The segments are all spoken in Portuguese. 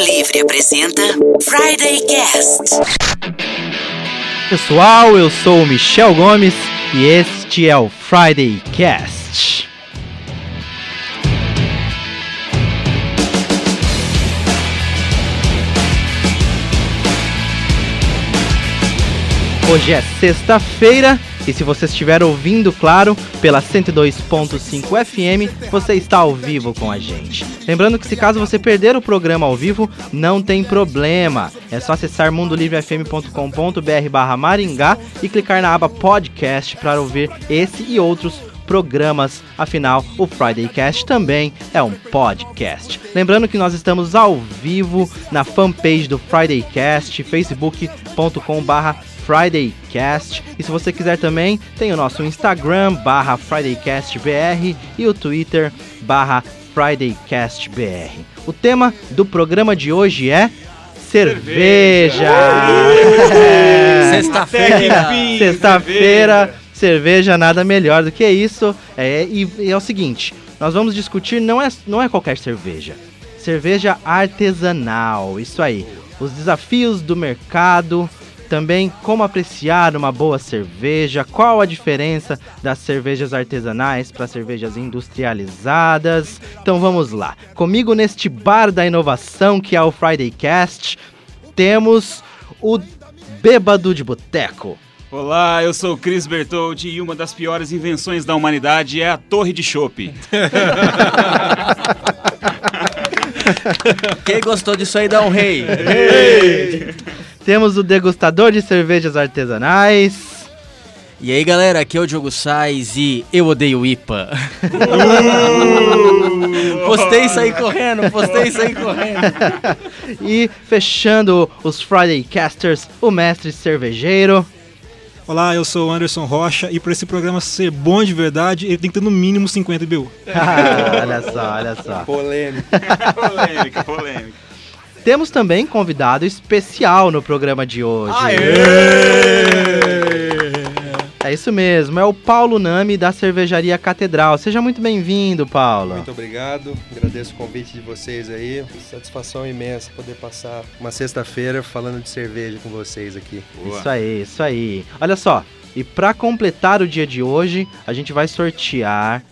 Livre apresenta Friday Cast. Pessoal, eu sou o Michel Gomes e este é o Friday Cast. Hoje é sexta-feira e se você estiver ouvindo, claro, pela 102.5 FM, você está ao vivo com a gente. Lembrando que se caso você perder o programa ao vivo, não tem problema. É só acessar mundolivrefm.com.br barra Maringá e clicar na aba podcast para ouvir esse e outros programas. Afinal, o Friday Cast também é um podcast. Lembrando que nós estamos ao vivo na fanpage do Friday Cast, facebook.com/barra FridayCast. E se você quiser também, tem o nosso Instagram, barra FridayCastBR e o Twitter, barra FridayCastBR. O tema do programa de hoje é cerveja. Sexta-feira. Sexta-feira, cerveja, nada melhor do que isso. É, e, e é o seguinte, nós vamos discutir, não é, não é qualquer cerveja. Cerveja artesanal, isso aí. Os desafios do mercado, também como apreciar uma boa cerveja, qual a diferença das cervejas artesanais para cervejas industrializadas. Então vamos lá. Comigo neste bar da inovação que é o Friday Cast, temos o Bêbado de Boteco. Olá, eu sou o Chris Bertoldi e uma das piores invenções da humanidade é a torre de chopp. Quem gostou disso aí dá um rei. Temos o degustador de cervejas artesanais. E aí galera, aqui é o Diogo Sais e eu odeio IPA. postei isso aí correndo, postei isso aí correndo. e fechando os Friday Casters, o mestre cervejeiro. Olá, eu sou o Anderson Rocha e para esse programa ser bom de verdade, ele tem que ter no mínimo 50 BU. Ah, olha só, olha só. Polêmica, polêmica, polêmica. Temos também convidado especial no programa de hoje. É isso mesmo, é o Paulo Nami da Cervejaria Catedral. Seja muito bem-vindo, Paulo. Muito obrigado, agradeço o convite de vocês aí. Satisfação imensa poder passar uma sexta-feira falando de cerveja com vocês aqui. Isso aí, isso aí. Olha só, e para completar o dia de hoje, a gente vai sortear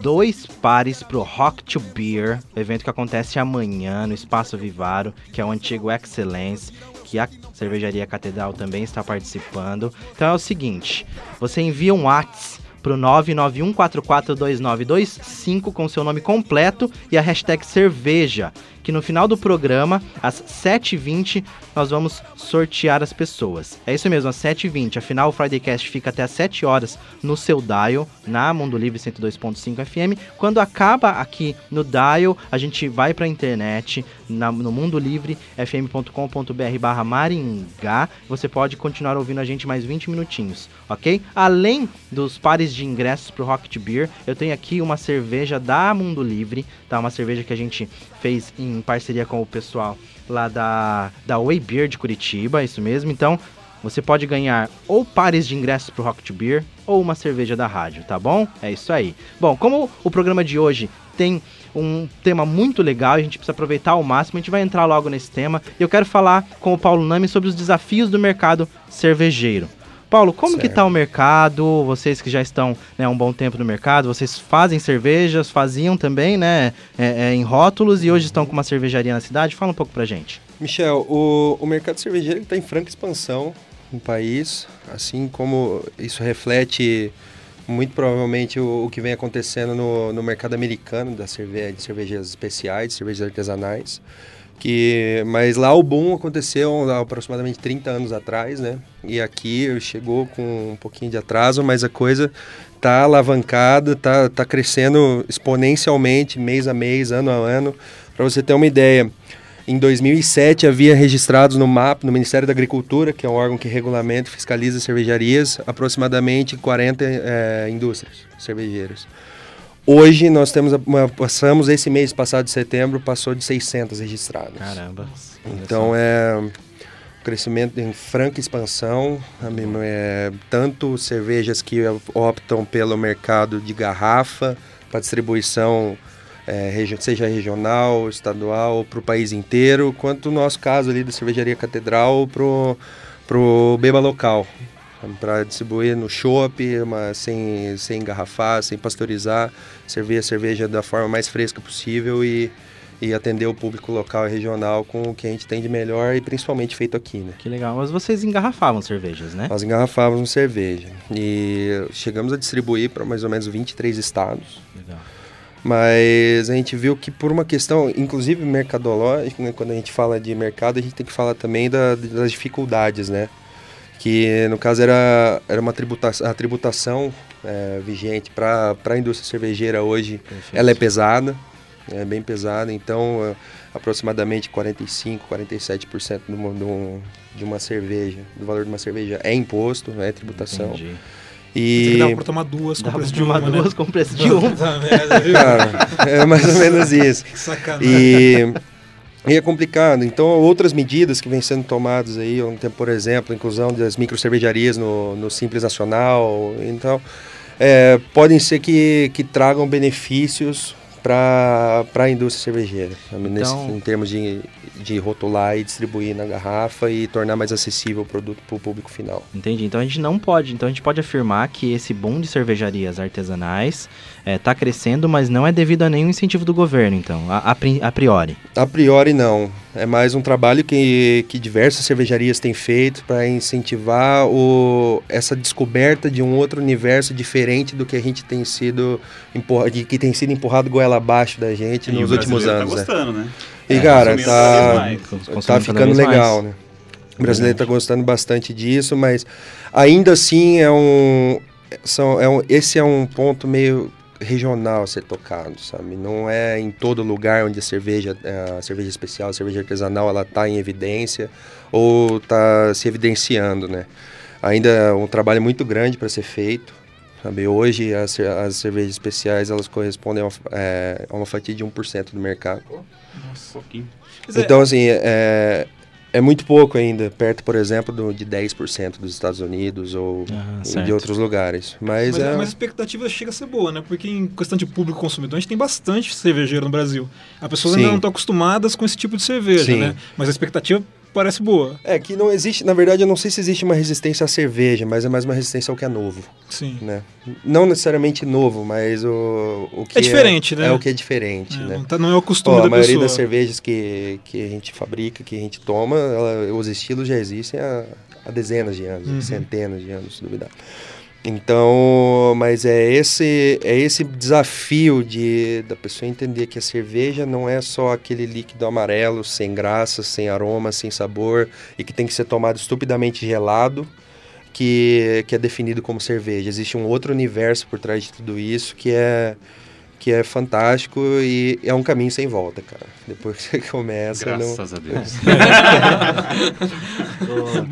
dois pares pro Rock to Beer, evento que acontece amanhã no Espaço Vivaro, que é o antigo Excellence, que a Cervejaria Catedral também está participando. Então é o seguinte, você envia um WhatsApp pro 991442925 com seu nome completo e a hashtag cerveja, que no final do programa, às 7h20, nós vamos sortear as pessoas. É isso mesmo, às 7h20. Afinal, o Fridaycast fica até às 7 horas no seu dial, na Mundo Livre 102.5 FM. Quando acaba aqui no dial, a gente vai para a internet, na, no Mundo Livre, fm.com.br barra Maringá. Você pode continuar ouvindo a gente mais 20 minutinhos, ok? Além dos pares de ingressos pro Rocket Beer, eu tenho aqui uma cerveja da Mundo Livre, tá? Uma cerveja que a gente fez em parceria com o pessoal lá da, da Way Beer de Curitiba, isso mesmo. Então, você pode ganhar ou pares de ingressos pro Rocket Beer ou uma cerveja da rádio, tá bom? É isso aí. Bom, como o programa de hoje tem um tema muito legal, a gente precisa aproveitar ao máximo, a gente vai entrar logo nesse tema. E eu quero falar com o Paulo Nami sobre os desafios do mercado cervejeiro. Paulo, como certo. que tá o mercado? Vocês que já estão né, há um bom tempo no mercado, vocês fazem cervejas, faziam também, né, é, é, em rótulos e hoje estão com uma cervejaria na cidade. Fala um pouco pra gente. Michel, o, o mercado cervejeiro está em franca expansão no país, assim como isso reflete muito provavelmente o, o que vem acontecendo no, no mercado americano da cerveja, de cervejas especiais, de cervejas artesanais. Que, mas lá o boom aconteceu há aproximadamente 30 anos atrás, né? E aqui chegou com um pouquinho de atraso, mas a coisa tá alavancada, tá, tá crescendo exponencialmente, mês a mês, ano a ano. Para você ter uma ideia, em 2007 havia registrados no MAP, no Ministério da Agricultura, que é um órgão que regulamenta e fiscaliza cervejarias, aproximadamente 40 é, indústrias cervejeiras. Hoje nós temos uma, passamos esse mês passado de setembro passou de 600 registrados. Caramba. Então é um crescimento em franca expansão, é, tanto cervejas que optam pelo mercado de garrafa para distribuição é, seja regional, estadual, para o país inteiro, quanto no nosso caso ali da Cervejaria Catedral pro, pro Beba Local, para distribuir no chopp, uma- sem, sem engarrafar, sem pasteurizar, servir a cerveja da forma mais fresca possível e, e atender o público local e regional com o que a gente tem de melhor e principalmente feito aqui, né? Que legal. Mas vocês engarrafavam cervejas, né? Nós engarrafávamos cerveja e chegamos a distribuir para mais ou menos 23 estados. Legal. Mas a gente viu que por uma questão, inclusive mercadológica, né, quando a gente fala de mercado, a gente tem que falar também da- das dificuldades, né? Que no caso era, era uma tributação, a tributação é, vigente para a indústria cervejeira hoje, ela é pesada, é bem pesada, então é, aproximadamente 45, 47% de uma, de um- de uma cerveja, do valor de uma cerveja é imposto, é tributação. Entendi. Você E dava pra tomar duas com Dá preço de tomar uma, né? duas com preço de uma. Cara, é mais ou menos isso. Que sacanagem. E, e é complicado. Então, outras medidas que vêm sendo tomadas aí, ontem, por exemplo, a inclusão das micro cervejarias no, no Simples Nacional. Então, é, podem ser que, que tragam benefícios para a indústria cervejeira, nesse- Então- em termos de, de rotular e distribuir na garrafa e tornar mais acessível o produto para o público final. Entendi. Então a gente não pode. Então a gente pode afirmar que esse boom de cervejarias artesanais está crescendo, mas não é devido a nenhum incentivo do governo, então, a, a pri- a priori. A priori não. É mais um trabalho que, que diversas cervejarias têm feito para incentivar o, essa descoberta de um outro universo diferente do que a gente tem sido empurra, de, que tem sido empurrado goela abaixo da gente E nos últimos brasileiro anos. Tá né? gostando, né? E É, cara, tá, tá ficando legal, né? O brasileiro está gostando bastante disso, mas ainda assim é um, são, é um, esse é um ponto meio regional a ser tocado, sabe? Não é em todo lugar onde a cerveja, a cerveja especial, a cerveja artesanal, ela está em evidência ou está se evidenciando, né? Ainda é um trabalho muito grande para ser feito, sabe? Hoje as, as cervejas especiais elas correspondem a uma, eh, a uma fatia de 1% do mercado. Um pouquinho. É- Então, assim, é, é muito pouco ainda, perto, por exemplo, do, de 10% dos Estados Unidos ou Ah, de outros lugares. Mas, Mas, é, mas a expectativa chega a ser boa, né? Porque em questão de público consumidor, a gente tem bastante cervejeiro no Brasil. As pessoas Sim. ainda não estão acostumadas com esse tipo de cerveja, Sim. né? Mas a expectativa parece boa. é que não existe, na verdade, eu não sei se existe uma resistência à cerveja, mas é mais uma resistência ao que é novo, Sim. né? Não necessariamente novo, mas o, o que É diferente, né? É o que é diferente, É, né? não, tá- não é o costume a da maioria pessoa. das cervejas que, que a gente fabrica, que a gente toma, ela- os estilos já existem há, há dezenas de anos, Uhum. centenas de anos, se duvidar. Então, mas é esse é esse desafio de da pessoa entender que a cerveja não é só aquele líquido amarelo sem graça, sem aroma, sem sabor e que tem que ser tomado estupidamente gelado, que que é definido como cerveja. Existe um outro universo por trás de tudo isso que é que é fantástico e é um caminho sem volta, cara. Depois que você começa, não... Graças a Deus.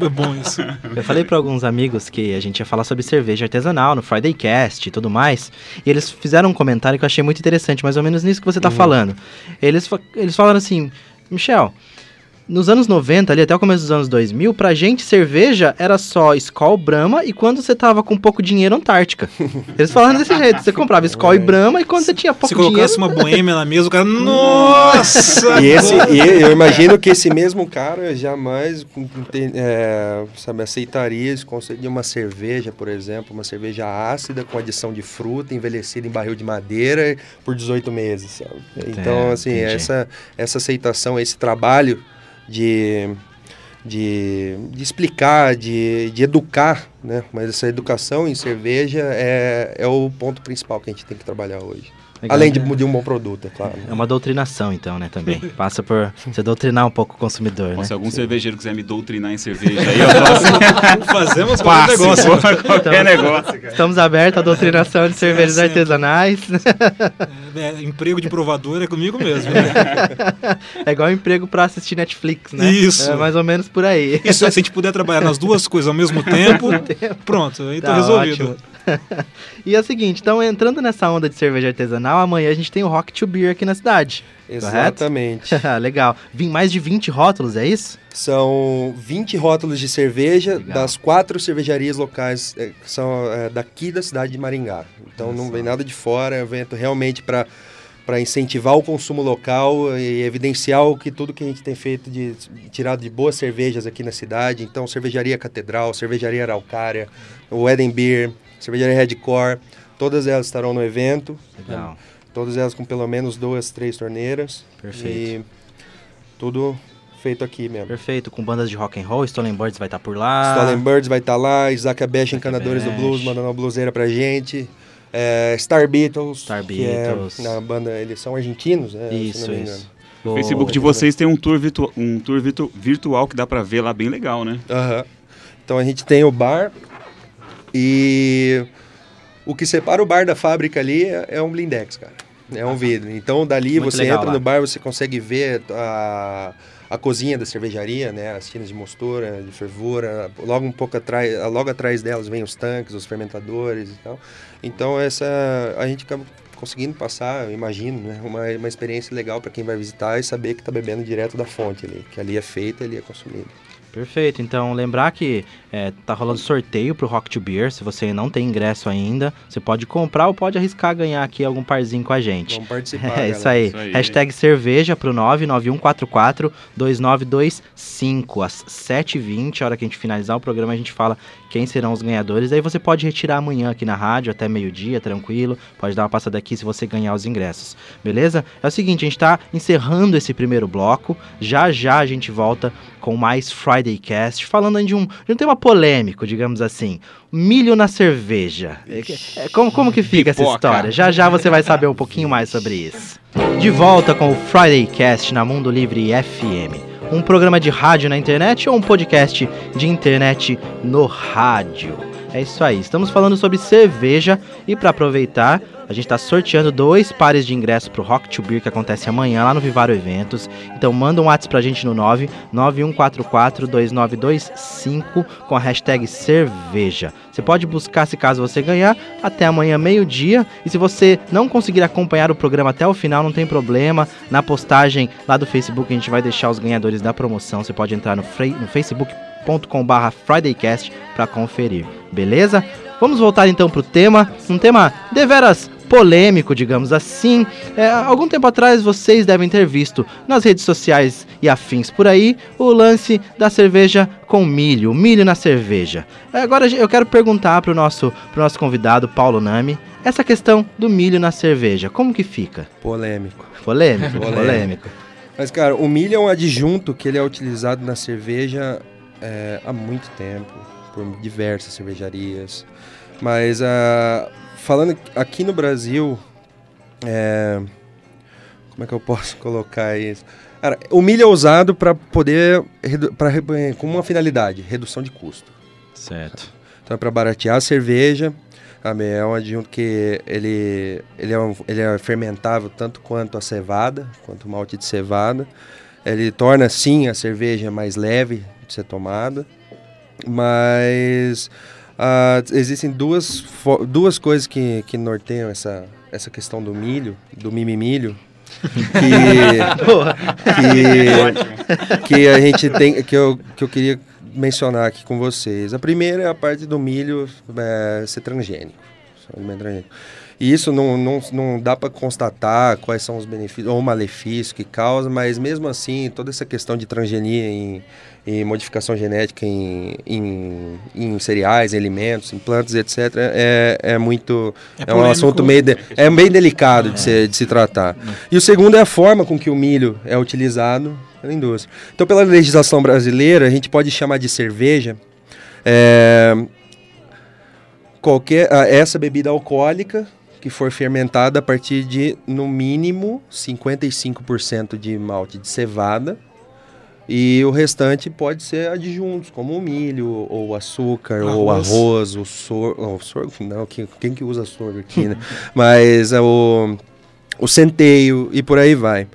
É bom isso. Eu falei para alguns amigos que a gente ia falar sobre cerveja artesanal no Friday Cast e tudo mais, e eles fizeram um comentário que eu achei muito interessante, mais ou menos nisso que você tá falando. Eles, eles falaram assim, Michel, nos anos 90, ali até o começo dos anos 2000, pra gente cerveja era só Skol, Brahma e quando você tava com pouco dinheiro, Antártica. Eles falaram desse jeito, você comprava Skol e Brahma e quando você tinha pouco Se colocasse dinheiro... uma boêmia na mesa, o cara. Nossa! E, esse, e eu imagino que esse mesmo cara jamais é, sabe, aceitaria esse conceito de uma cerveja, por exemplo, uma cerveja ácida com adição de fruta, envelhecida em barril de madeira por 18 meses. Sabe? Então, É, assim, entendi. essa, essa aceitação, esse trabalho de, de, de explicar, de, de educar, né? mas essa educação em cerveja é, é o ponto principal que a gente tem que trabalhar hoje. Legal. Além de, de um bom produto, é claro. É uma doutrinação, então, né, também. Passa por você doutrinar um pouco o consumidor, Bom, né? se algum cervejeiro quiser me doutrinar em cerveja, aí eu faço Fazemos qualquer passe, negócio. qualquer negócio, cara. Estamos abertos à doutrinação de cervejas sempre. artesanais. É, emprego de provador é comigo mesmo. né? É igual emprego pra assistir Netflix, né? Isso. É mais ou menos por aí. Isso, se a gente puder trabalhar nas duas coisas ao mesmo tempo, pronto, aí tá, resolvido. ótimo. e é o seguinte, então entrando nessa onda de cerveja artesanal, amanhã a gente tem o Rock to Beer aqui na cidade. Exatamente. Legal. Vim mais de 20 rótulos, é isso? São 20 rótulos de cerveja Legal. das quatro cervejarias locais eh, que são eh, daqui da cidade de Maringá. Então não vem nada de fora, é um evento realmente para para incentivar o consumo local e evidenciar o que tudo que a gente tem feito de tirado de boas cervejas aqui na cidade. Então, cervejaria Catedral, cervejaria Araucária, o Eden Beer, cervejaria Redcore, todas elas estarão no evento. Legal. Todas elas com pelo menos duas, três torneiras. Perfeito. E tudo feito aqui mesmo. Perfeito, com bandas de rock and roll, Stolen Birds vai estar por lá. Stolen Birds vai estar lá, Isaac Abesh, Encanadores do. Blues, mandando uma bluseira pra gente. É, Star Beatles, Star é Beatles. na banda, eles são argentinos, né, se Isso, não me engano. isso. O Facebook de vocês tem um tour, virtu um tour virtu virtual que dá pra ver lá bem legal, né? Aham. Então a gente tem o bar e o que separa o bar da fábrica ali é, é um blindex, cara. É um vidro. Então dali Muito você legal entra lá. no bar, você consegue ver a, a cozinha da cervejaria, né? As tinas de mostura, de fervura. Logo um pouco atrás, logo atrás delas vem os tanques, os fermentadores e tal. Então essa a gente acaba conseguindo passar, eu imagino, né? Uma, uma experiência legal para quem vai visitar e saber que está bebendo direto da fonte ali, que ali é feita, ali é consumido. Perfeito, então lembrar que é, tá rolando sorteio pro Rock to Beer, se você não tem ingresso ainda, você pode comprar ou pode arriscar ganhar aqui algum parzinho com a gente. Vamos participar, É galera. isso aí. Isso aí. Hashtag cerveja pro 991442925 às 7h20, a hora que a gente finalizar o programa, a gente fala quem serão os ganhadores. Aí você pode retirar amanhã aqui na rádio até meio-dia, tranquilo. Pode dar uma passada aqui se você ganhar os ingressos. Beleza? É o seguinte, a gente tá encerrando esse primeiro bloco. Já já a gente volta com mais Friday Cast, falando de um, de um tema polêmico, digamos assim. Milho na cerveja. É é, como, como que fica essa história? Já já você vai saber um pouquinho mais sobre isso. De volta com o Friday Cast na Mundo Livre FM. Um programa de rádio na internet ou um podcast de internet no rádio? É isso aí. Estamos falando sobre cerveja e para aproveitar, a gente está sorteando dois pares de ingressos para o Rock to Beer que acontece amanhã lá no Vivaro Eventos. Então manda um WhatsApp pra gente no 991442925 com a hashtag cerveja. Você pode buscar se caso você ganhar até amanhã meio-dia. E se você não conseguir acompanhar o programa até o final, não tem problema. Na postagem lá do Facebook a gente vai deixar os ganhadores da promoção. Você pode entrar no, no facebook.com/barra FridayCast para conferir. Beleza? Vamos voltar então pro tema, um tema deveras polêmico, digamos assim. É, algum tempo atrás vocês devem ter visto nas redes sociais e afins por aí o lance da cerveja com milho, milho na cerveja. É, Agora eu quero perguntar pro nosso, pro nosso convidado Paulo Nami essa questão do milho na cerveja, como que fica? Polêmico. Polêmico, Polêmico. polêmico. Mas, cara, o milho é um adjunto que ele é utilizado na cerveja é, há muito tempo, por diversas cervejarias. Mas, ah, falando aqui no Brasil, é, como é que eu posso colocar isso? Cara, o milho é usado para poder, pra, re- com uma finalidade, redução de custo. Certo. Então é para baratear a cerveja. sabe? É um adjunto que ele, ele, é um- ele é fermentável tanto quanto a cevada, quanto o malte de cevada. Ele torna sim a cerveja mais leve de ser tomada. Mas ah, existem duas, duas coisas que, que norteiam essa, essa questão do milho, do mimimilho. Que, que, que a gente tem que eu, que eu queria mencionar aqui com vocês. A primeira é a parte do milho é, ser transgênico. E isso não, não, não dá para constatar quais são os benefícios ou malefícios que causa, mas mesmo assim, toda essa questão de transgenia em, em modificação genética em, em, em cereais, em alimentos, em plantas, etc., é, é muito. É É, um assunto meio. de- é bem delicado de, se, de se tratar. E o segundo é a forma com que o milho é utilizado pela indústria. Então, pela legislação brasileira, a gente pode chamar de cerveja é, qualquer essa bebida alcoólica que for fermentada a partir de no mínimo 55% de malte de cevada. E o restante pode ser adjuntos como o milho ou açúcar ou o Arroz. arroz o sorgo, o sorgo não quem, quem que usa sorgo aqui né? Mas é o o centeio e por aí vai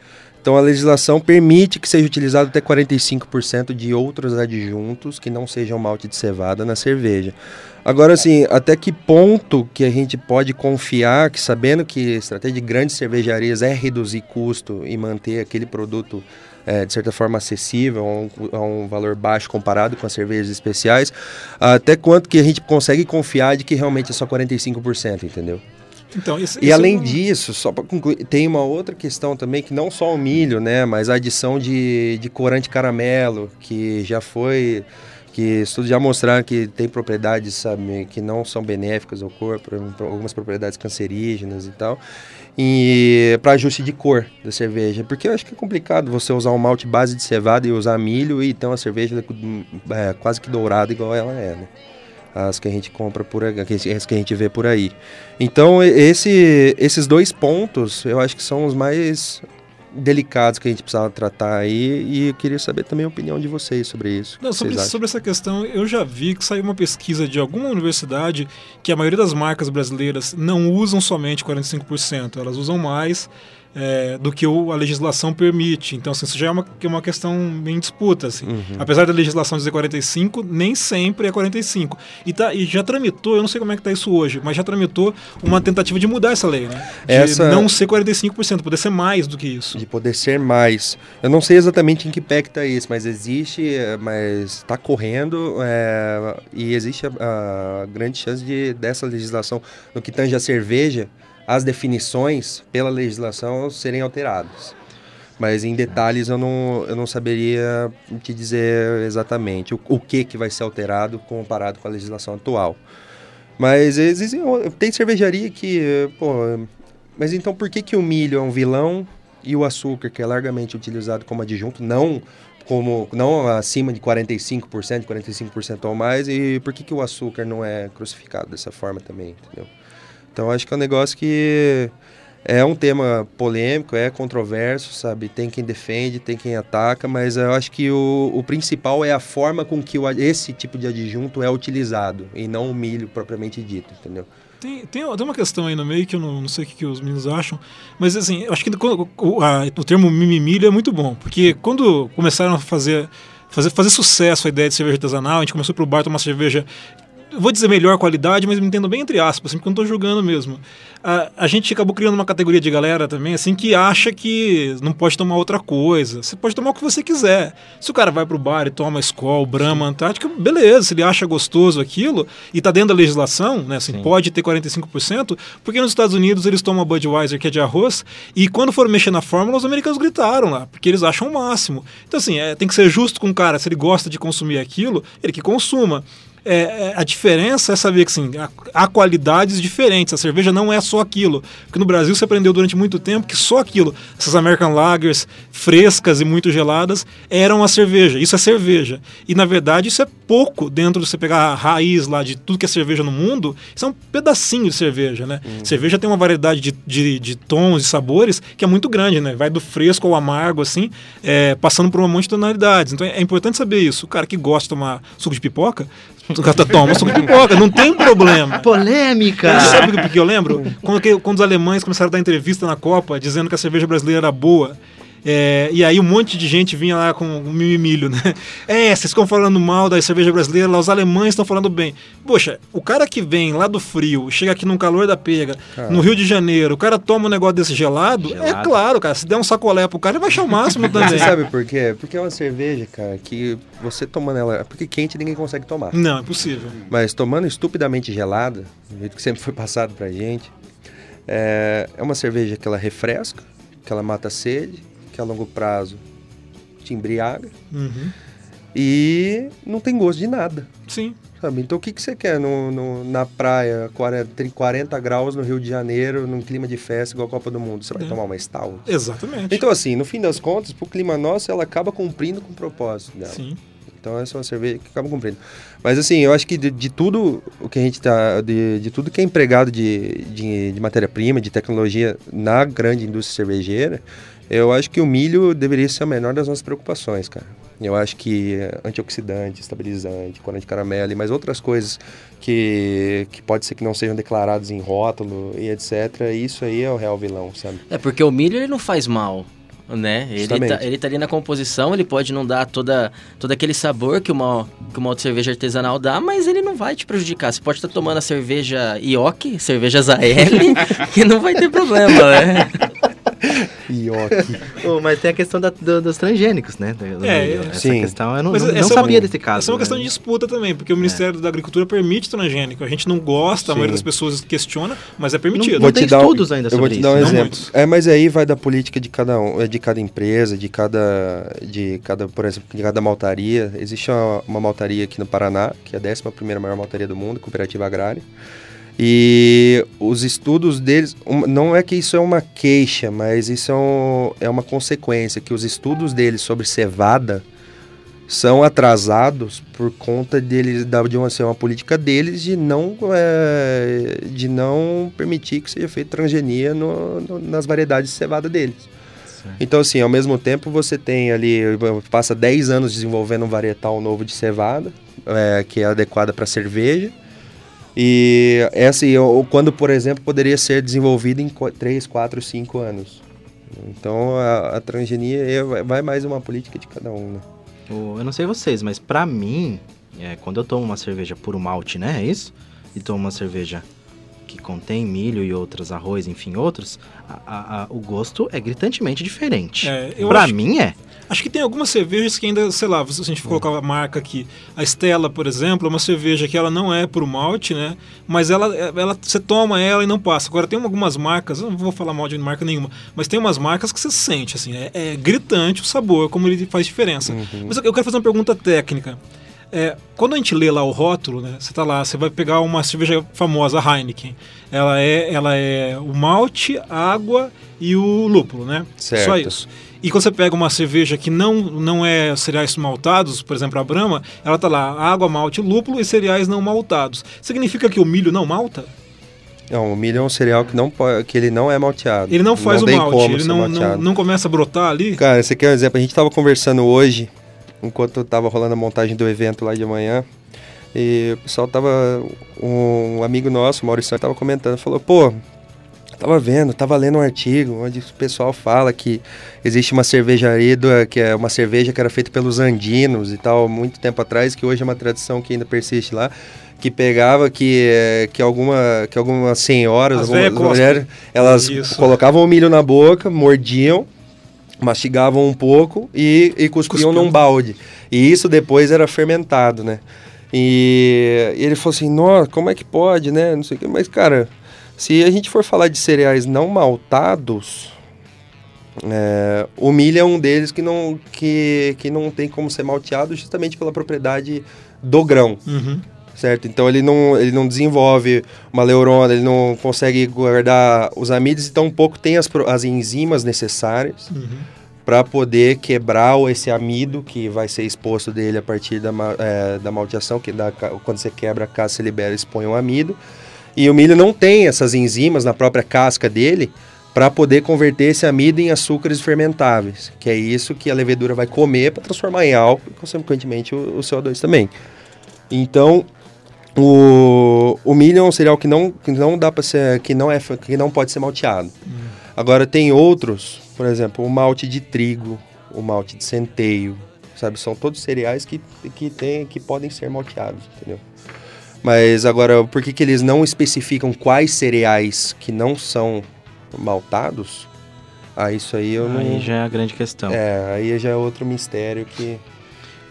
então a legislação permite que seja utilizado até 45% de outros adjuntos que não sejam malte de cevada na cerveja. Agora, assim, até que ponto que a gente pode confiar que, sabendo que a estratégia de grandes cervejarias é reduzir custo e manter aquele produto, eh, de certa forma, acessível, a um, a um valor baixo comparado com as cervejas especiais, até quanto que a gente consegue confiar de que realmente é só 45%, entendeu? Então, esse, E além é um- disso, só para concluir, tem uma outra questão também que não só o milho, né, mas a adição de, de corante caramelo, que já foi que estudos já mostraram que tem propriedades, sabe, que não são benéficas ao corpo, algumas propriedades cancerígenas e tal. E para ajuste de cor da cerveja, porque eu acho que é complicado você usar um malte base de cevada e usar milho e ter uma cerveja é, quase que dourada igual ela é, né? As que a gente compra por aí, as que a gente vê por aí. Então, esse, esses dois pontos, eu acho que são os mais delicados que a gente precisava tratar aí e eu queria saber também a opinião de vocês sobre isso. Não, sobre, vocês sobre essa questão, eu já vi que saiu uma pesquisa de alguma universidade que a maioria das marcas brasileiras não usam somente 45%, elas usam mais é, do que o- a legislação permite. Então, assim, isso já é uma, é uma questão em disputa. Assim. Uhum. Apesar da legislação dizer 45, nem sempre é 45. E, tá, e já tramitou, eu não sei como é que tá isso hoje, mas já tramitou uma tentativa de mudar essa lei, né? De Essa- não ser 45%, poder ser mais do que isso. de poder ser mais. Eu não sei exatamente em que pé que tá isso, mas existe, eh, mas está correndo é, e existe a, a grande chance de dessa legislação no que tange a cerveja, as definições pela legislação serem alteradas. Mas em detalhes eu não, eu não saberia te dizer exatamente o, o que, que vai ser alterado comparado com a legislação atual. Mas existem, tem cervejaria que, pô, mas então por que, que o milho é um vilão e o açúcar, que é largamente utilizado como adjunto, não como não acima de 45%, 45% ou mais, e por que, que o açúcar não é crucificado dessa forma também, entendeu? Então acho que é um negócio que é um tema polêmico, é controverso, sabe? Tem quem defende, tem quem ataca, mas eu acho que o, o principal é a forma com que o, esse tipo de adjunto é utilizado, e não o milho propriamente dito, entendeu? Tem, tem, tem uma questão aí no meio que eu não, não sei o que, que os meninos acham, mas assim, eu acho que quando- o, a- o termo mimimilho é muito bom, porque quando começaram a fazer, fazer, fazer sucesso a ideia de cerveja artesanal, a gente começou pro bar tomar cerveja, vou dizer melhor qualidade, mas me entendo bem entre aspas, assim, porque eu não tô julgando mesmo. A, a gente acabou criando uma categoria de galera também, assim, que acha que não pode tomar outra coisa. Você pode tomar o que você quiser. Se o cara vai pro bar e toma Skol, Brahma, Antártica, beleza, se ele acha gostoso aquilo e tá dentro da legislação, né, assim, pode ter 45%, porque nos Estados Unidos eles tomam Budweiser, que é de arroz, e quando foram mexer na fórmula, os americanos gritaram lá, porque eles acham o máximo. Então, assim, é, tem que ser justo com o cara, se ele gosta de consumir aquilo, ele que consuma. É, é, a diferença é saber que assim, há, qualidades diferentes. A cerveja não é só aquilo. Porque no Brasil você aprendeu durante muito tempo que só aquilo, essas American Lagers frescas e muito geladas, eram a cerveja. Isso é cerveja. E na verdade isso é pouco dentro de você pegar a raiz lá de tudo que é cerveja no mundo. Isso é um pedacinho de cerveja, né? Cerveja tem uma variedade de, de, de tons e sabores que é muito grande, né? Vai do fresco ao amargo, assim, é, passando por um monte de tonalidades. Então é importante saber isso. O cara que gosta de tomar suco de pipoca, o cara toma suco de pipoca, não tem problema. Polêmica! Você sabe por que eu lembro? Quando, que- quando os alemães começaram a dar entrevista na Copa dizendo que a cerveja brasileira era boa. É, e aí um monte de gente vinha lá com o mimimilho, né? É, vocês ficam falando mal da cerveja brasileira, lá os alemães estão falando bem. Poxa, o cara que vem lá do frio, chega aqui no calor da pega, no Rio de Janeiro, o cara toma um negócio desse gelado, é Gelado. claro, cara, se der um sacolé pro cara, ele vai achar o máximo também. Você sabe por quê? Porque é uma cerveja, cara, que você tomando ela. Porque quente ninguém consegue tomar. Não, é possível. Mas tomando estupidamente gelada, do jeito que sempre foi passado pra gente, é, é uma cerveja que ela refresca, que ela mata a sede, que a longo prazo te embriaga Uhum. e não tem gosto de nada. Sim. Sabe? Então o que, que você quer no, no- na praia, 40, tem 40 graus no Rio de Janeiro, num clima de festa igual a Copa do Mundo? Você vai É. tomar uma stout? Exatamente. Então assim, no fim das contas, pro clima nosso, ela acaba cumprindo com o propósito dela. Sim. Então essa é uma cerveja que acaba cumprindo. Mas assim, eu acho que de, de tudo o que a gente tá. De, de tudo que é empregado de, de, de matéria-prima, de tecnologia na grande indústria cervejeira, eu acho que o milho deveria ser a menor das nossas preocupações, cara. Eu acho que antioxidante, estabilizante, corante de caramelo e mais outras coisas que, que pode ser que não sejam declaradas em rótulo e etc. Isso aí é o real vilão, sabe? É porque o milho ele não faz mal, né? Ele tá, ele tá ali na composição, ele pode não dar toda, todo aquele sabor que uma, que uma outra cerveja artesanal dá, mas ele não vai te prejudicar. Você pode estar tomando a cerveja Ioki, cerveja Zael, que não vai ter problema, né? Ioki. Ô, mas tem a questão da- do- dos transgênicos, né? Do- do É, é. Essa Sim. questão eu não, Mas não- não é sabia uma- desse caso. Essa é uma questão né? de disputa também, porque o Ministério da Agricultura permite transgênico. A gente não gosta, a Sim. maioria das pessoas questiona, mas é permitido. Não tem estudos ainda eu vou sobre te dar um isso, não exemplo. É, mas aí vai da política de cada um, de cada empresa, de cada, de cada, por exemplo, de cada maltaria. Existe uma, uma maltaria aqui no Paraná, que é a 11 primeira maior maltaria do mundo, cooperativa agrária. E os estudos deles, não é que isso é uma queixa, mas isso é, um- é uma consequência, que os estudos deles sobre cevada são atrasados por conta deles, da, de uma, ser uma política deles de não, é, de não permitir que seja feita transgenia no- no- nas variedades de cevada deles. Então, assim, ao mesmo tempo você tem ali, passa 10 anos desenvolvendo um varietal novo de cevada, é, que é adequada para cerveja, e essa, e o- quando, por exemplo, poderia ser desenvolvida em 3, 4, 5 anos. Então, a, a transgenia é- vai mais uma política de cada um, né? Eu não sei vocês, mas pra mim, é, quando eu tomo uma cerveja puro malte, né? É isso? E tomo uma cerveja que contém milho e outros, arroz, enfim, outros, a- a- a- o gosto é gritantemente diferente. É, eu pra acho- mim é. Acho que tem algumas cervejas que ainda, sei lá, se a gente for colocar a marca aqui, a Stella, por exemplo, é uma cerveja que ela não é por malte, né? Mas ela, ela, você toma ela e não passa. Agora tem algumas marcas, eu não vou falar mal de marca nenhuma, mas tem umas marcas que você sente, assim, é, é gritante o sabor, como ele faz diferença. Mas eu eu quero fazer uma pergunta técnica. É, quando a gente lê lá o rótulo, né? Você tá lá, você vai pegar uma cerveja famosa, a Heineken. Ela é, ela é o malte, a água e o lúpulo, né? Certo. Só isso. E quando você pega uma cerveja que não, não é cereais maltados, por exemplo, a Brahma, ela tá lá, água, malte, lúpulo e cereais não maltados. Significa que o milho não malta? Não, o milho é um cereal que, não pode, que ele não é malteado. Ele não faz o tem malte, ele não, não, não começa a brotar ali? Cara, você quer um exemplo? A gente tava conversando hoje, enquanto tava rolando a montagem do evento lá de manhã, e o pessoal tava. Um amigo nosso, Maurício, tava comentando, falou, pô, tava vendo, tava lendo um artigo onde o pessoal fala que existe uma cervejaria, que é uma cerveja que era feita pelos andinos e tal, muito tempo atrás, que hoje é uma tradição que ainda persiste lá. Que pegava que, eh, que, alguma, que algumas senhoras, As algumas mulheres, elas Isso. colocavam o milho na boca, mordiam, mastigavam um pouco e, e cuspiam Cuspiam. num balde. E isso depois era fermentado, né? E, e ele falou assim, nossa, como é que pode, né? Não sei o que. Mas, cara, se a gente for falar de cereais não maltados, é, o milho é um deles que não, que, que não tem como ser malteado justamente pela propriedade do grão Uhum. Certo? Então ele não, ele não desenvolve uma leurona, ele não consegue guardar os amídeos e tampouco tem as, as enzimas necessárias Uhum. para poder quebrar esse amido que vai ser exposto dele a partir da, é, da malteação, que dá, quando você quebra a casca, você libera, expõe o amido. E o milho não tem essas enzimas na própria casca dele para poder converter esse amido em açúcares fermentáveis, que é isso que a levedura vai comer para transformar em álcool e, consequentemente, o, o CO2 também. Então, o, o milho é um cereal que não, que não dá para ser, que não é, que não pode ser malteado. Agora tem outros, por exemplo, o malte de trigo, o malte de centeio, sabe? São todos cereais que, que, tem, que podem ser malteados, entendeu? Mas agora, por que, que eles não especificam quais cereais que não são maltados? Ah, isso aí eu não. Aí já é a grande questão. É, aí já é outro mistério que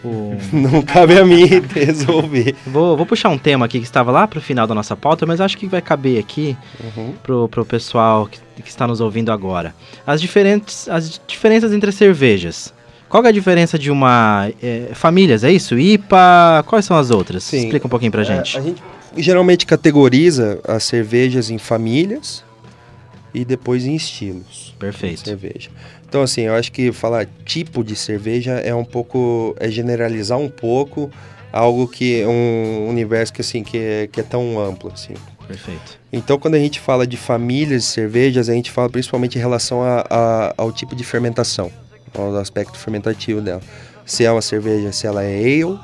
O- não cabe a mim resolver. Vou, vou puxar um tema aqui que estava lá pro final da nossa pauta, mas acho que vai caber aqui Uhum. pro, pro pessoal que, que está nos ouvindo agora. As, diferentes, as diferenças entre as cervejas. Qual é a diferença de uma... é, famílias, é isso? IPA, quais são as outras? Sim. Explica um pouquinho pra É, gente. a gente geralmente categoriza as cervejas em famílias e depois em estilos. Perfeito. cerveja. Então, assim, eu acho que falar tipo de cerveja é um pouco. é generalizar um pouco algo que. um universo que, assim, que é, que é tão amplo, assim. Perfeito. Então, quando a gente fala de famílias de cervejas, a gente fala principalmente em relação a- a- ao tipo de fermentação, ao aspecto fermentativo dela. Se é uma cerveja, se ela é ale,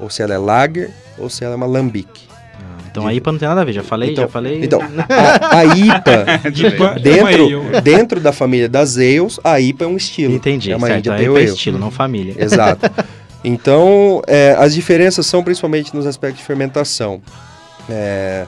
ou se ela é lager, ou se ela é uma lambic. Então a IPA não tem nada a ver, já falei, Então- já falei. Então, a, a IPA, dentro, dentro da família das ales, a IPA é um estilo. Entendi, é uma certo. A IPA é estilo, não família. Exato. Então, é, as diferenças são principalmente nos aspectos de fermentação. É,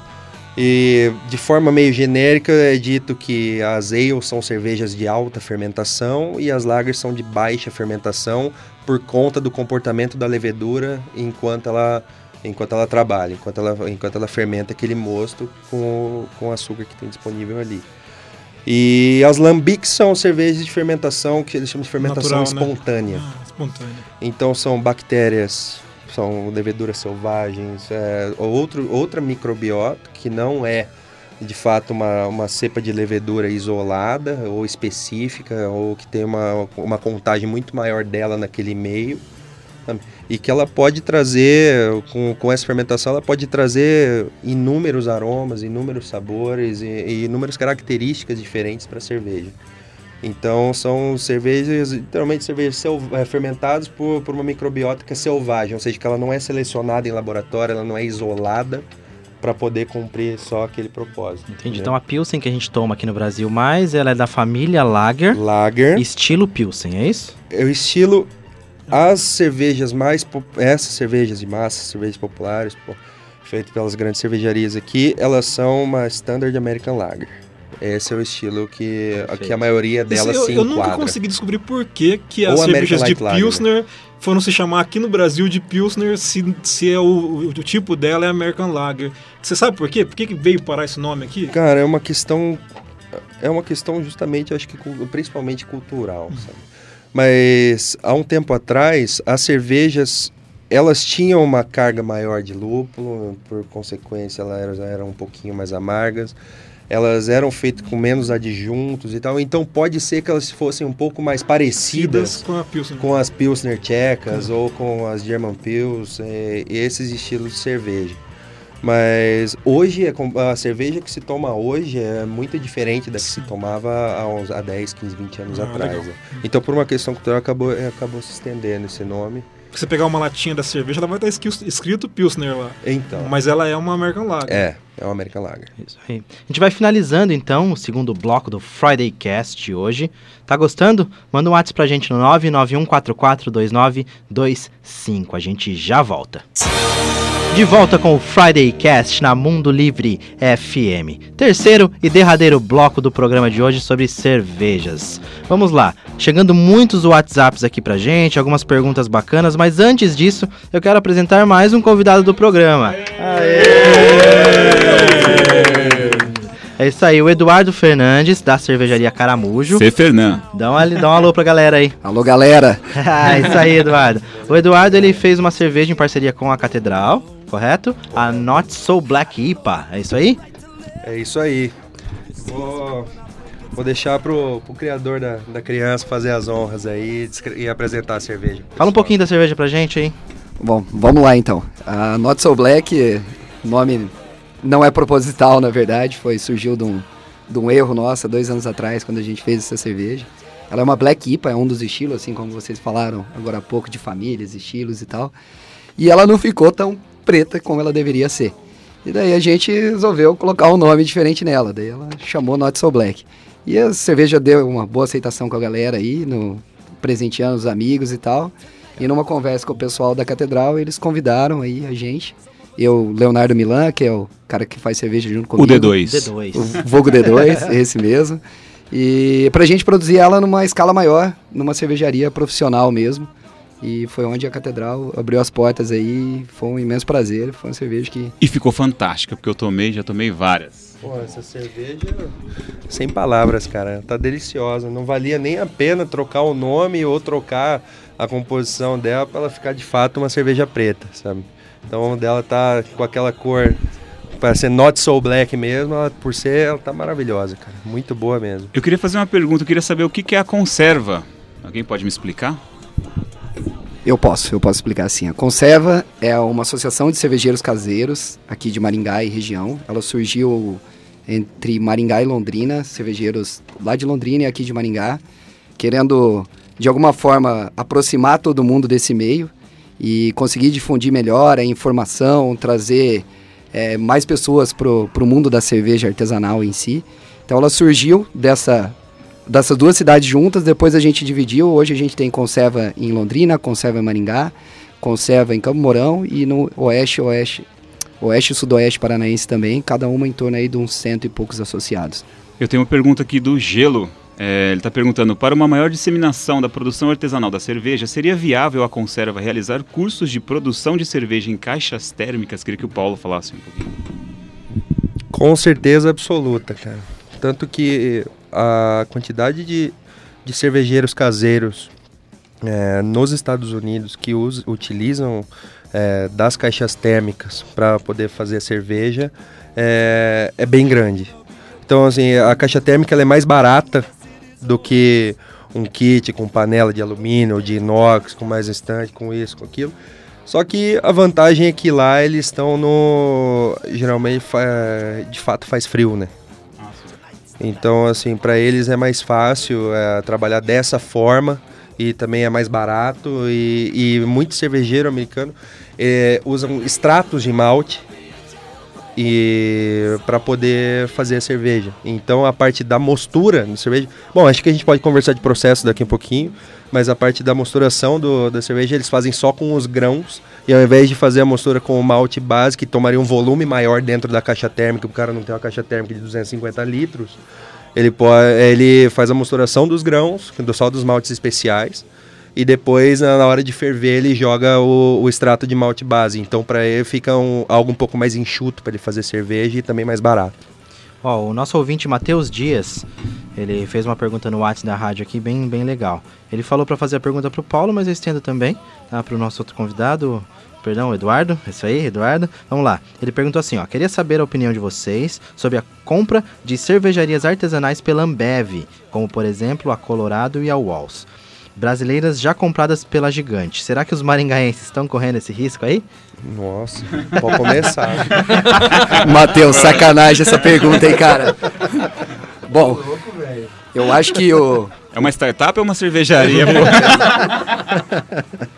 E de forma meio genérica é dito que as ales são cervejas de alta fermentação e as lagers são de baixa fermentação por conta do comportamento da levedura enquanto ela enquanto ela trabalha, enquanto ela, enquanto ela fermenta aquele mosto com, o- com o açúcar que tem disponível ali. E as lambics são cervejas de fermentação que eles chamam de fermentação Natural, né? espontânea. Ah, espontânea. Então são bactérias, são leveduras selvagens, é, outro, outra microbiota que não é de fato uma, uma cepa de levedura isolada ou específica ou que tem uma, uma contagem muito maior dela naquele meio? E que ela pode trazer com, com essa fermentação ela pode trazer inúmeros aromas, inúmeros sabores e, e inúmeras características diferentes para a cerveja. Então são cervejas, literalmente cervejas sel- eh, fermentadas por, por uma é selvagem, ou seja, que ela não é selecionada em laboratório, ela não é isolada para poder cumprir só aquele propósito. Entendi. entendeu? Então a Pilsen que a gente toma aqui no Brasil mais, ela é da família Lager, Lager estilo Pilsen, é isso? é o estilo as cervejas mais essas cervejas de massa, cervejas populares, pô, feitas pelas grandes cervejarias aqui, elas são uma standard American Lager. Esse é o estilo que, que a maioria delas Esse eu, se eu nunca enquadra. consegui descobrir por que, que Ou as American cervejas de Light Lager, né? Pilsner foram se chamar aqui no Brasil de Pilsner se, se é o, o, tipo dela é American Lager. Você sabe por quê? Por que, que veio parar esse nome aqui? Cara, é uma questão. É uma questão justamente, acho que principalmente cultural, sabe? Mas há um tempo atrás, as cervejas elas tinham uma carga maior de lúpulo, por consequência elas eram, um pouquinho mais amargas. Elas eram feitas com menos adjuntos e tal, então pode ser que elas fossem um pouco mais parecidas com Pilsner. com as Pilsner tchecas ou com as German Pils, é, esses estilos de cerveja. Mas hoje, a cerveja que se toma hoje é muito diferente da que se tomava há, uns, há 10, 15, 20 anos Ah, atrás. legal. né? Então, por uma questão cultural, acabou, é, acabou se estendendo esse nome. Se você pegar uma latinha da cerveja, ela vai estar escrito Pilsner lá. Então, Mas ela é uma American Lager. é, é uma American Lager. Isso aí. A gente vai finalizando então o segundo bloco do Friday Cast de hoje. Tá gostando? Manda um WhatsApp pra gente no 991442925. A gente já volta. De volta com o Friday Cast na Mundo Livre FM. Terceiro e derradeiro bloco do programa de hoje sobre cervejas. Vamos lá. Chegando muitos WhatsApps aqui pra gente, algumas perguntas bacanas, mas antes disso, eu quero apresentar mais um convidado do programa. É isso aí, o Eduardo Fernandes, da cervejaria Caramujo. C. Fernan. Dá, uma, dá um alô pra galera aí. Alô, galera. Ah, isso aí, Eduardo. O Eduardo ele fez uma cerveja em parceria com a Catedral, correto? A Not So Black IPA, é isso aí? É isso aí. Vou, vou deixar pro, pro criador da, da criança fazer as honras aí e e apresentar a cerveja. Fala um pouquinho da cerveja pra gente aí. Bom, vamos lá então. A Not So Black, nome não é proposital, na verdade, foi surgiu de um, de um erro nosso há dois anos atrás, quando a gente fez essa cerveja. Ela é uma Black IPA, é um dos estilos, assim como vocês falaram agora há pouco, de famílias, estilos e tal. E ela não ficou tão preta como ela deveria ser. E daí a gente resolveu colocar um nome diferente nela, daí ela chamou Not So Black. E a cerveja deu uma boa aceitação com a galera aí, no, presenteando os amigos e tal. E numa conversa com o pessoal da catedral, eles convidaram aí a gente. Eu, Leonardo Milan, que é o cara que faz cerveja junto O comigo. D2. D2. O Vogo D2, esse mesmo. E pra gente produzir ela numa escala maior, numa cervejaria profissional mesmo. E foi onde a catedral abriu as portas aí, foi um imenso prazer, foi uma cerveja que E ficou fantástica, porque eu tomei, já tomei várias. Pô, essa cerveja, sem palavras, cara, tá deliciosa. Não valia nem a pena trocar o nome ou trocar a composição dela pra ela ficar de fato uma cerveja preta, sabe? Então dela tá com aquela cor para ser not so black mesmo, ela, por ser, ela tá maravilhosa, cara. Muito boa mesmo. Eu queria fazer uma pergunta, eu queria saber o que que é a conserva. Alguém pode me explicar? Eu posso, eu posso explicar assim. A Conserva é uma associação de cervejeiros caseiros aqui de Maringá e região. Ela surgiu entre Maringá e Londrina, cervejeiros lá de Londrina e aqui de Maringá, querendo de alguma forma aproximar todo mundo desse meio e conseguir difundir melhor a informação, trazer eh, mais pessoas para o mundo da cerveja artesanal em si. Então ela surgiu dessa dessas duas cidades juntas, depois a gente dividiu. Hoje a gente tem conserva em Londrina, conserva em Maringá, conserva em Campo Mourão e no oeste, oeste, Oeste e Sudoeste Paranaense também, cada uma em torno aí de uns cento e poucos associados. Eu tenho uma pergunta aqui do Gelo. É, ele está perguntando: para uma maior disseminação da produção artesanal da cerveja, seria viável a conserva realizar cursos de produção de cerveja em caixas térmicas? Queria que o Paulo falasse um pouquinho. Com certeza absoluta, cara. Tanto que a quantidade de, de cervejeiros caseiros é, nos Estados Unidos que us, utilizam é, das caixas térmicas para poder fazer cerveja é, é, bem grande. Então, assim, a caixa térmica é mais barata do que um kit com panela de alumínio ou de inox, com mais estante, com isso, com aquilo. Só que a vantagem é que lá eles estão no. Geralmente, de fato, faz frio, né? Então, assim, para eles é mais fácil é, trabalhar dessa forma e também é mais barato. E, e muito cervejeiro americano é, usam extratos de malte e para poder fazer a cerveja. Então a parte da mostura da cerveja, bom, acho que a gente pode conversar de processo daqui a pouquinho, mas a parte da mosturação do, da cerveja eles fazem só com os grãos e ao invés de fazer a mostura com o malte base que tomaria um volume maior dentro da caixa térmica, o cara não tem uma caixa térmica de 250 litros, ele pode, ele faz a mosturação dos grãos, sal dos maltes especiais e depois na hora de ferver ele joga o, o extrato de malte base. Então para ele fica um, algo um pouco mais enxuto para ele fazer cerveja e também mais barato. Ó, o nosso ouvinte Matheus Dias, ele fez uma pergunta no WhatsApp da rádio aqui bem, bem legal. Ele falou para fazer a pergunta para o Paulo, mas eu estendo também tá, para o nosso outro convidado, perdão, Eduardo. Isso aí, Eduardo. Vamos lá. Ele perguntou assim, ó: "Queria saber a opinião de vocês sobre a compra de cervejarias artesanais pela Ambev, como por exemplo a Colorado e a Walls brasileiras já compradas pela gigante. Será que os maringaenses estão correndo esse risco aí? Nossa, pode começar. Matheus, sacanagem essa pergunta aí, cara. Bom, eu acho que o. É uma startup ou uma cervejaria?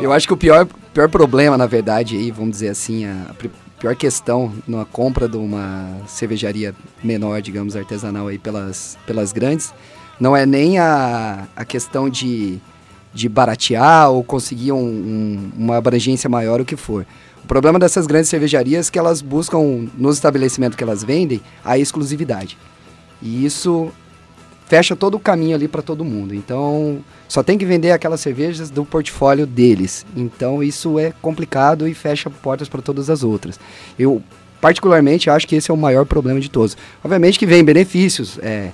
eu acho que o pior, pior problema, na verdade, aí, vamos dizer assim, a pior questão na compra de uma cervejaria menor, digamos, artesanal aí pelas, pelas grandes, não é nem a, a questão de, de baratear ou conseguir um, um, uma abrangência maior, o que for. O problema dessas grandes cervejarias é que elas buscam, nos estabelecimentos que elas vendem, a exclusividade. E isso fecha todo o caminho ali para todo mundo. Então, só tem que vender aquelas cervejas do portfólio deles. Então, isso é complicado e fecha portas para todas as outras. Eu, particularmente, acho que esse é o maior problema de todos. Obviamente que vem benefícios, é,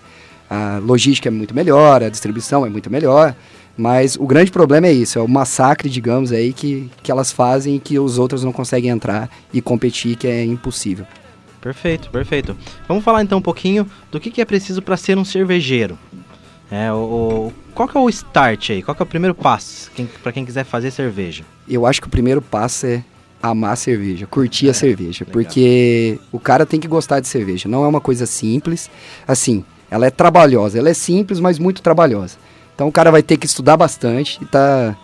a logística é muito melhor, a distribuição é muito melhor, mas o grande problema é isso, é o massacre, digamos, aí que, que elas fazem e que os outros não conseguem entrar e competir, que é impossível. Perfeito, perfeito. Vamos falar então um pouquinho do que, que é preciso para ser um cervejeiro. É, o, qual que é o start aí? Qual que é o primeiro passo para quem quiser fazer cerveja? Eu acho que o primeiro passo é amar a cerveja, curtir é, a cerveja, legal. porque o cara tem que gostar de cerveja. Não é uma coisa simples. Assim, ela é trabalhosa, ela é simples, mas muito trabalhosa. Então o cara vai ter que estudar bastante e tá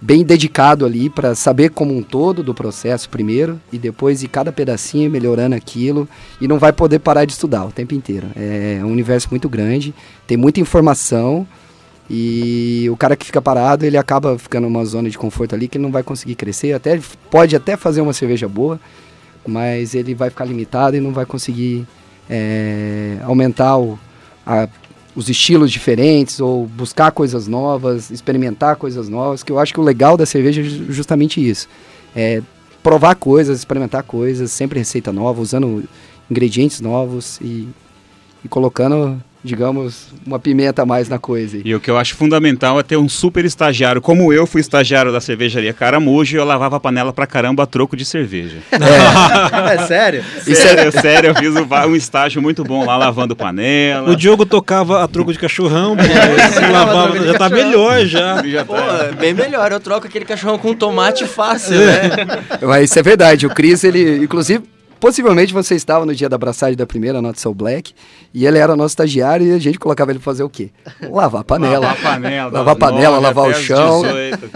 bem dedicado ali para saber como um todo do processo primeiro e depois de cada pedacinho melhorando aquilo e não vai poder parar de estudar o tempo inteiro. É um universo muito grande, tem muita informação e o cara que fica parado, ele acaba ficando numa zona de conforto ali que ele não vai conseguir crescer, até pode até fazer uma cerveja boa, mas ele vai ficar limitado e não vai conseguir é, aumentar o, a, os estilos diferentes ou buscar coisas novas, experimentar coisas novas, que eu acho que o legal da cerveja é justamente isso. É provar coisas, experimentar coisas, sempre receita nova, usando ingredientes novos e, e colocando digamos, uma pimenta a mais na coisa. E o que eu acho fundamental é ter um super estagiário. Como eu fui estagiário da cervejaria Caramujo, eu lavava a panela pra caramba a troco de cerveja. É, é sério? Sério, é... sério, eu fiz um, um, estágio muito bom lá lavando panela. O Diogo tocava a troco de cachorrão, pô, lavava, já tá melhor já. já pô, tá. bem melhor, eu troco aquele cachorrão com tomate fácil, né? Mas isso é verdade, o Cris, ele, inclusive, Possivelmente você estava no dia da abraçagem da primeira Not So Black e ele era nosso estagiário e a gente colocava ele fazer o quê? Lavar a panela. Lavar a panela. lavar a panela, lavar o chão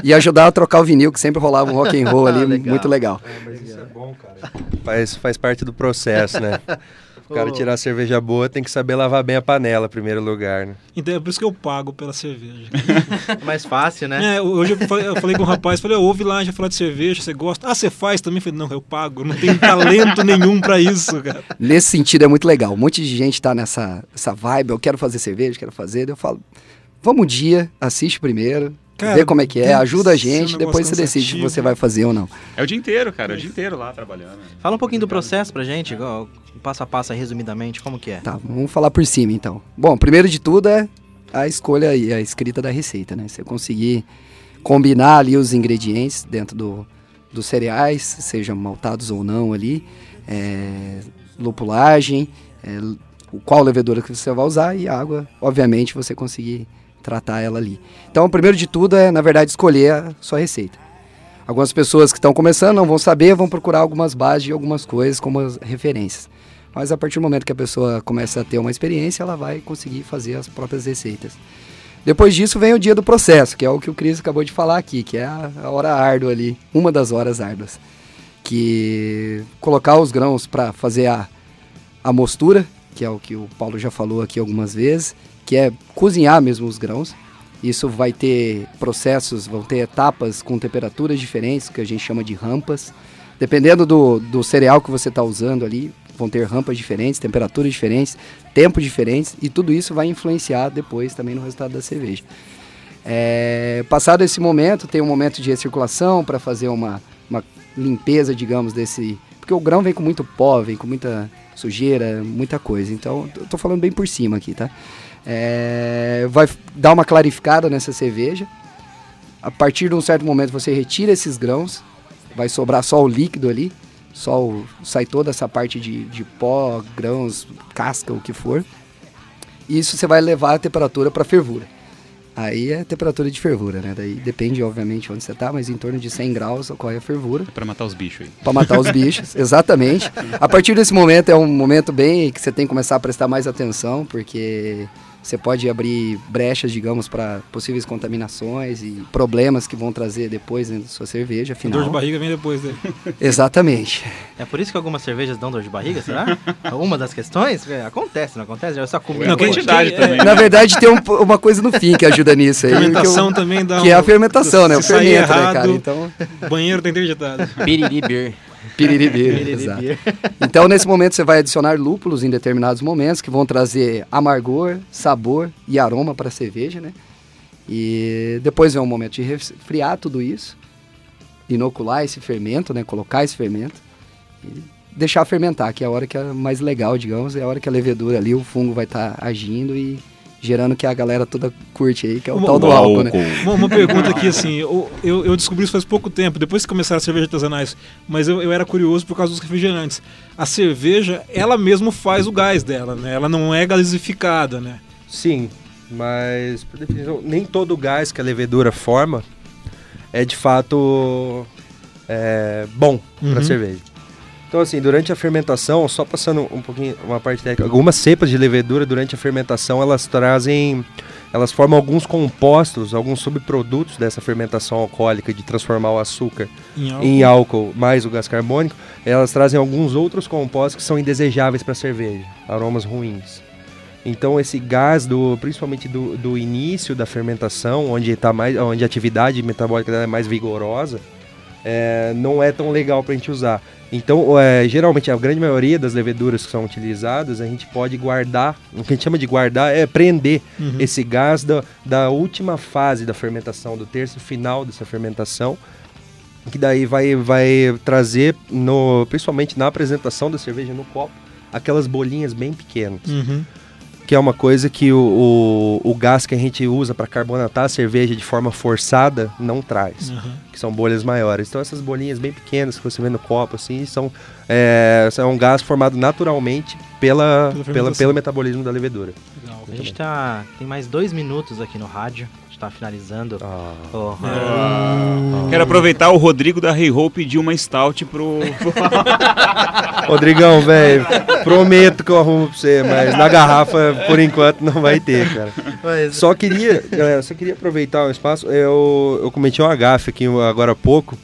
e ajudar a trocar o vinil, que sempre rolava um rock and roll ali, legal. muito legal. É, mas isso é bom, cara. Faz, faz parte do processo, né? O cara tirar a cerveja boa tem que saber lavar bem a panela, em primeiro lugar, né? Então é por isso que eu pago pela cerveja. É mais fácil, né? É, hoje eu falei, eu falei com um rapaz, falei, ouve lá, já falar de cerveja, você gosta? Ah, você faz também? Eu falei, não, eu pago, eu não tenho talento nenhum pra isso, cara. Nesse sentido é muito legal. Um monte de gente tá nessa essa vibe, eu quero fazer cerveja, quero fazer. Eu falo, vamos um dia, assiste primeiro, Cara, vê como é que é, ajuda a um gente, depois você decide se você vai fazer ou não. É o dia inteiro, cara. É o dia inteiro lá trabalhando. Fala um pouquinho do processo pra gente, igual, passo a passo, resumidamente, como que é? Tá, vamos falar por cima então. Bom, primeiro de tudo é a escolha e a escrita da receita, né? Você conseguir combinar ali os ingredientes dentro do, dos cereais, sejam maltados ou não ali, é, lupulagem, é, o qual levedura que você vai usar e água, obviamente, você conseguir tratar ela ali. Então, o primeiro de tudo é, na verdade, escolher a sua receita. Algumas pessoas que estão começando não vão saber, vão procurar algumas bases de algumas coisas como as referências. Mas a partir do momento que a pessoa começa a ter uma experiência, ela vai conseguir fazer as próprias receitas. Depois disso vem o dia do processo, que é o que o Cris acabou de falar aqui, que é a hora árdua ali, uma das horas árduas. Que colocar os grãos para fazer a, a mostura, que é o que o Paulo já falou aqui algumas vezes, que é cozinhar mesmo os grãos. Isso vai ter processos, vão ter etapas com temperaturas diferentes, que a gente chama de rampas. Dependendo do, do cereal que você está usando ali, vão ter rampas diferentes, temperaturas diferentes, tempos diferentes, e tudo isso vai influenciar depois também no resultado da cerveja. É, passado esse momento, tem um momento de recirculação para fazer uma, uma limpeza, digamos, desse. Porque o grão vem com muito pó, vem com muita sujeira, muita coisa. Então, eu tô falando bem por cima aqui, tá? É, vai dar uma clarificada nessa cerveja. A partir de um certo momento, você retira esses grãos, vai sobrar só o líquido ali, só o, sai toda essa parte de, de pó, grãos, casca, o que for. Isso você vai levar a temperatura para fervura. Aí é temperatura de fervura, né? Daí depende, obviamente, onde você tá, mas em torno de 100 graus ocorre a fervura É pra matar os bichos aí. para matar os bichos, exatamente. A partir desse momento é um momento bem que você tem que começar a prestar mais atenção, porque você pode abrir brechas, digamos, para possíveis contaminações e problemas que vão trazer depois dentro da sua cerveja, A afinal. dor de barriga vem depois dele. Exatamente. É por isso que algumas cervejas dão dor de barriga, será? Uma das questões? É, acontece, não acontece? Eu só comi. Não, quantidade também. Na verdade, tem um- uma coisa no fim que ajuda nisso aí. Fermentação que, eu- também dá que é um- a fermentação, né? O fermento, né, errado, cara? Então, banheiro tá interditado. Piriri beer. piriribeiro, Piriri exato. Então, nesse momento, você vai adicionar lúpulos em determinados momentos que vão trazer amargor, sabor e aroma para a cerveja, né? E depois vem um momento de resfriar tudo isso, inocular esse fermento, né? Colocar esse fermento e deixar fermentar, que é a hora que é mais legal, digamos, é a hora que a levedura ali, o fungo vai estar agindo e gerando que a galera toda curte aí, que é o Uma- tal do O álcool, né? Uma, uma pergunta aqui, assim, eu, eu, descobri isso faz pouco tempo, depois que começaram as cervejas artesanais, mas eu, eu era curioso por causa dos refrigerantes. A cerveja, ela mesmo faz o gás dela, né? Ela não é gasificada, né? Sim, mas por definição, nem todo gás que a levedura forma é de fato é, bom Uhum. para cerveja. Então assim, durante a fermentação, só passando um pouquinho uma parte técnica, algumas cepas de levedura durante a fermentação elas trazem, elas formam alguns compostos, alguns subprodutos dessa fermentação alcoólica de transformar o açúcar Em álcool. em álcool mais o gás carbônico, elas trazem alguns outros compostos que são indesejáveis para a cerveja, aromas ruins. Então esse gás do, principalmente do, do início da fermentação, onde tá mais, onde a atividade metabólica dela é mais vigorosa, é, não é tão legal para a gente usar. Então, é, geralmente a grande maioria das leveduras que são utilizadas, a gente pode guardar, o que a gente chama de guardar é prender Uhum. esse gás da, da última fase da fermentação, do terço final dessa fermentação, que daí vai, vai trazer, no, principalmente na apresentação da cerveja no copo, aquelas bolinhas bem pequenas, Uhum. Que é uma coisa que o, o, o gás que a gente usa para carbonatar a cerveja de forma forçada não traz, Uhum. que são bolhas maiores. Então essas bolinhas bem pequenas que você vê no copo, assim, são, é, são um gás formado naturalmente pela, Pela pela, pelo metabolismo da levedura. Legal. A gente tá. Tem mais dois minutos aqui no rádio. A gente tá finalizando. Ah. Oh, Quero aproveitar o Rodrigo da Hey Hope pedir uma stout pro. Rodrigão, velho, prometo que eu arrumo pra você, mas na garrafa, por enquanto, não vai ter, cara. Mas- Só queria, galera, só queria aproveitar o espaço. Eu, eu cometi uma gafe aqui agora há pouco.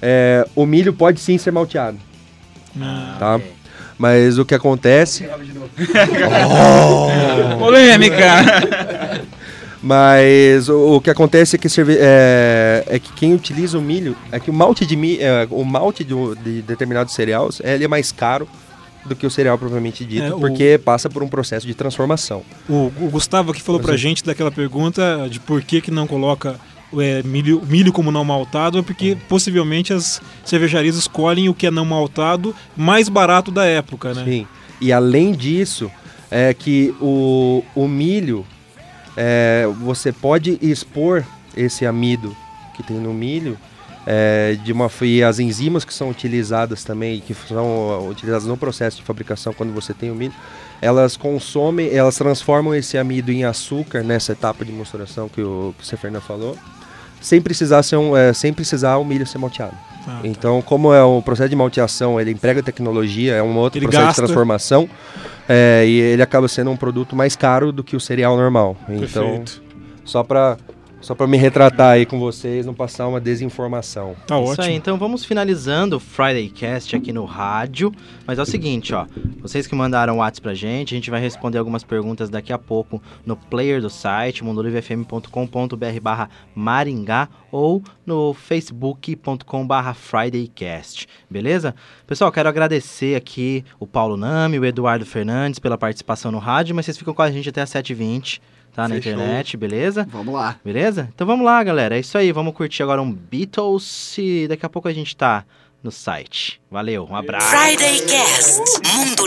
É, o milho pode sim ser malteado, Ah, tá? Mas o que acontece. Polêmica! Mas o, o que acontece é que, é, é que quem utiliza o milho, é que o malte de milho, o malte do- de determinados cereais, ele é mais caro do que o cereal propriamente dito, É, o- porque passa por um processo de transformação. O, o Gustavo aqui falou pra gente daquela pergunta de por que, que não coloca é, milho, milho como não maltado, é porque possivelmente as cervejarias escolhem o que é não maltado mais barato da época, né? Sim. E além disso, é que o, o milho, é, você pode expor esse amido que tem no milho, é, de uma e as enzimas que são utilizadas também, que são ó, utilizadas no processo de fabricação quando você tem o milho, elas consomem, elas transformam esse amido em açúcar nessa etapa de misturação que o, que o Seferna falou, sem precisar ser um, é, sem precisar o milho ser malteado. Ah, tá. Então, como é o processo de malteação, ele emprega tecnologia, é um outro Ele processo gasta. de transformação, é, e ele acaba sendo um produto mais caro do que o cereal normal. Então, Perfeito. só para só para me retratar aí com vocês, não passar uma desinformação. Tá Isso ótimo. aí, então vamos finalizando o Friday Cast aqui no rádio. Mas é o seguinte, ó. Vocês que mandaram o WhatsApp pra gente, a gente vai responder algumas perguntas daqui a pouco no player do site, mundolivefm.com.br barra Maringá ou no facebook.com barra FridayCast, beleza? Pessoal, quero agradecer aqui o Paulo Nami, o Eduardo Fernandes pela participação no rádio, mas vocês ficam com a gente até 7h20, tá? Na Fechou. internet, beleza? Vamos lá. Beleza? Então vamos lá, galera. É isso aí. Vamos curtir agora um Beatles e daqui a pouco a gente tá no site. Valeu, um abraço. Friday Cast. Mundo